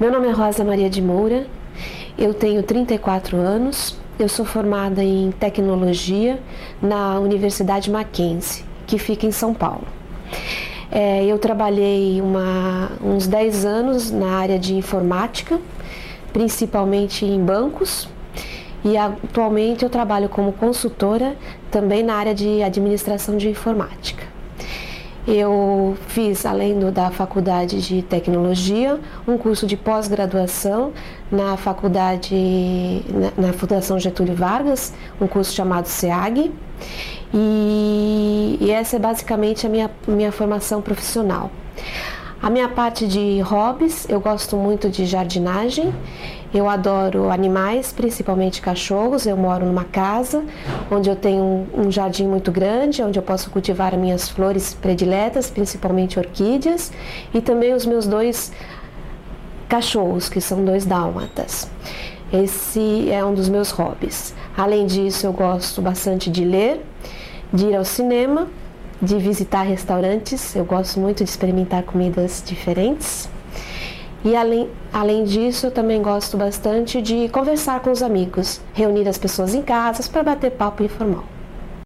Meu nome é Rosa Maria de Moura, eu tenho 34 anos, eu sou formada em tecnologia na Universidade Mackenzie, que fica em São Paulo. É, eu trabalhei uma, uns 10 anos na área de informática, principalmente em bancos, e atualmente eu trabalho como consultora também na área de administração de informática. Eu fiz, além do, da faculdade de tecnologia, um curso de pós-graduação na faculdade, na, na, Fundação Getúlio Vargas, um curso chamado SEAG. E, e essa é basicamente a minha, minha formação profissional. A minha parte de hobbies, eu gosto muito de jardinagem, eu adoro animais, principalmente cachorros. Eu moro numa casa onde eu tenho um, jardim muito grande, onde eu posso cultivar minhas flores prediletas, principalmente orquídeas, e também os meus dois cachorros, que são dois dálmatas. Esse é um dos meus hobbies. Além disso, eu gosto bastante de ler, de ir ao cinema de visitar restaurantes, eu gosto muito de experimentar comidas diferentes. E além, além disso, eu também gosto bastante de conversar com os amigos, reunir as pessoas em casas para bater papo informal.